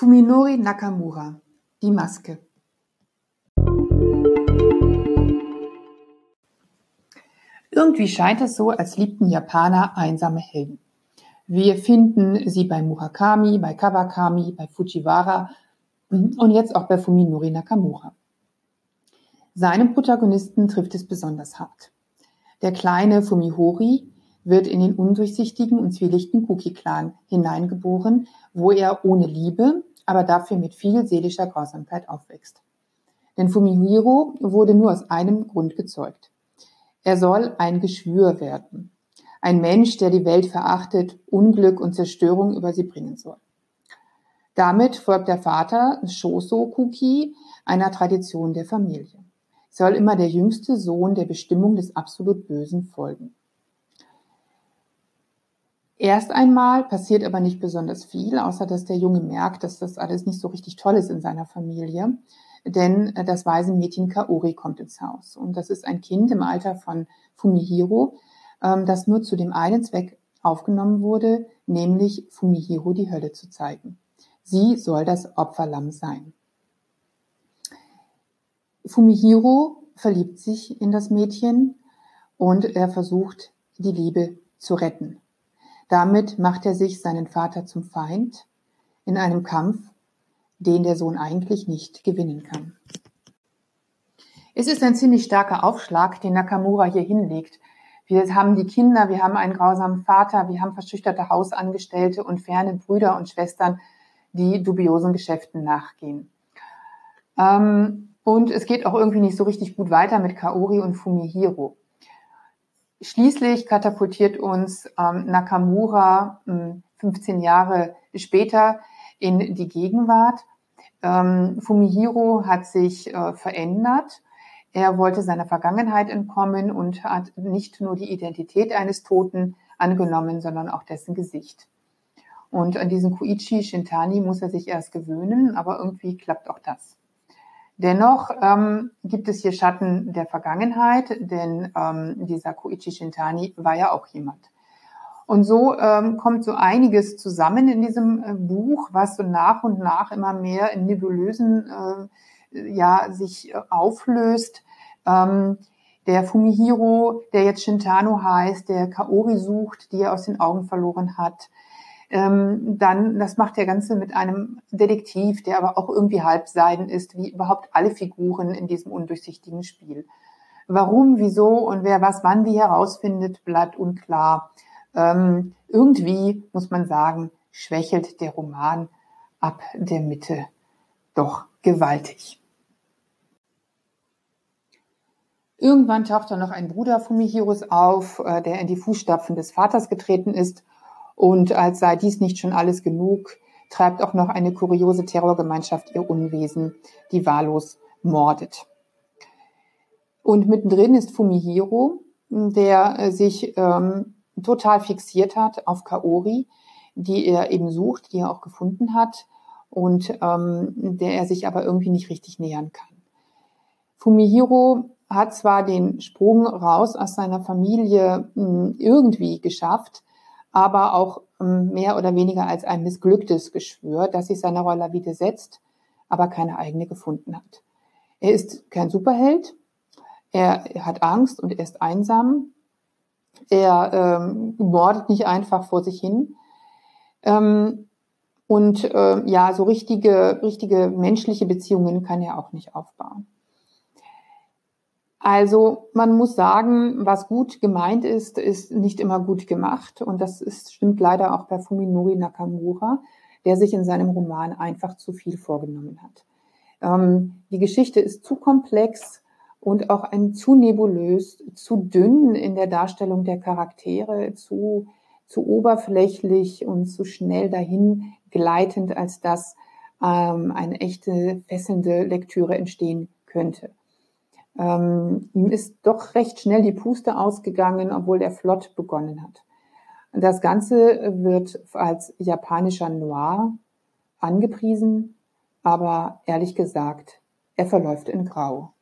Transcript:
Fuminori Nakamura Die Maske Irgendwie scheint es so, als liebten Japaner einsame Helden. Wir finden sie bei Murakami, bei Kawakami, bei Fujiwara und jetzt auch bei Fuminori Nakamura. Seinem Protagonisten trifft es besonders hart. Der kleine Fumihori wird in den undurchsichtigen und zwielichten Kuki-Clan hineingeboren, wo er ohne Liebe, aber dafür mit viel seelischer Grausamkeit aufwächst. Denn Fumihiro wurde nur aus einem Grund gezeugt. Er soll ein Geschwür werden. Ein Mensch, der die Welt verachtet, Unglück und Zerstörung über sie bringen soll. Damit folgt der Vater Shoso Kuki einer Tradition der Familie. Soll immer der jüngste Sohn der Bestimmung des absolut Bösen folgen. Erst einmal passiert aber nicht besonders viel, außer dass der Junge merkt, dass das alles nicht so richtig toll ist in seiner Familie. Denn äh, das weise Mädchen Kaori kommt ins Haus. Und das ist ein Kind im Alter von Fumihiro, ähm, das nur zu dem einen Zweck aufgenommen wurde, nämlich Fumihiro die Hölle zu zeigen. Sie soll das Opferlamm sein. Fumihiro verliebt sich in das Mädchen und er versucht, die Liebe zu retten. Damit macht er sich seinen Vater zum Feind in einem Kampf, den der Sohn eigentlich nicht gewinnen kann. Es ist ein ziemlich starker Aufschlag, den Nakamura hier hinlegt. Wir haben die Kinder, wir haben einen grausamen Vater, wir haben verschüchterte Hausangestellte und ferne Brüder und Schwestern, die dubiosen Geschäften nachgehen. Ähm, und es geht auch irgendwie nicht so richtig gut weiter mit Kaori und Fumihiro. Schließlich katapultiert uns ähm, Nakamura äh, 15 Jahre später in die Gegenwart. Ähm, Fumihiro hat sich äh, verändert. Er wollte seiner Vergangenheit entkommen und hat nicht nur die Identität eines Toten angenommen, sondern auch dessen Gesicht. Und an diesen Kuichi Shintani muss er sich erst gewöhnen, aber irgendwie klappt auch das. Dennoch ähm, gibt es hier Schatten der Vergangenheit, denn ähm, dieser Koichi Shintani war ja auch jemand. Und so ähm, kommt so einiges zusammen in diesem äh, Buch, was so nach und nach immer mehr in nebulösen, äh, ja, sich äh, auflöst. Ähm, der Fumihiro, der jetzt Shintano heißt, der Kaori sucht, die er aus den Augen verloren hat, ähm, dann, das macht der Ganze mit einem Detektiv, der aber auch irgendwie halbseiden ist, wie überhaupt alle Figuren in diesem undurchsichtigen Spiel. Warum, wieso und wer was wann wie herausfindet, bleibt unklar. Ähm, irgendwie, muss man sagen, schwächelt der Roman ab der Mitte doch gewaltig. Irgendwann taucht dann noch ein Bruder Fumihiros auf, äh, der in die Fußstapfen des Vaters getreten ist und als sei dies nicht schon alles genug, treibt auch noch eine kuriose Terrorgemeinschaft ihr Unwesen, die wahllos mordet. Und mittendrin ist Fumihiro, der äh, sich ähm, total fixiert hat auf Kaori, die er eben sucht, die er auch gefunden hat und ähm, der er sich aber irgendwie nicht richtig nähern kann. Fumihiro hat zwar den Sprung raus aus seiner Familie mh, hm, irgendwie geschafft, aber auch ähm, mehr oder weniger als ein missglücktes Geschwür, das sich seiner Rolle widersetzt, aber keine eigene gefunden hat. Er ist kein Superheld, er hat Angst und er ist einsam, er ähm, mordet nicht einfach vor sich hin. Ähm, und äh, ja, so richtige, richtige menschliche Beziehungen kann er auch nicht aufbauen. Also man muss sagen, was gut gemeint ist, ist nicht immer gut gemacht. Und das ist, stimmt leider auch bei Fuminori Nakamura, der sich in seinem Roman einfach zu viel vorgenommen hat. Ähm, die Geschichte ist zu komplex und auch ein zu nebulös, zu dünn in der Darstellung der Charaktere, zu, zu oberflächlich und zu schnell dahin gleitend, als dass ähm, eine echte fesselnde Lektüre entstehen könnte. Ähm, ihm ist doch recht schnell die Puste ausgegangen, obwohl er flott begonnen hat. Das Ganze wird als japanischer Noir angepriesen, aber ehrlich gesagt, er verläuft in Grau.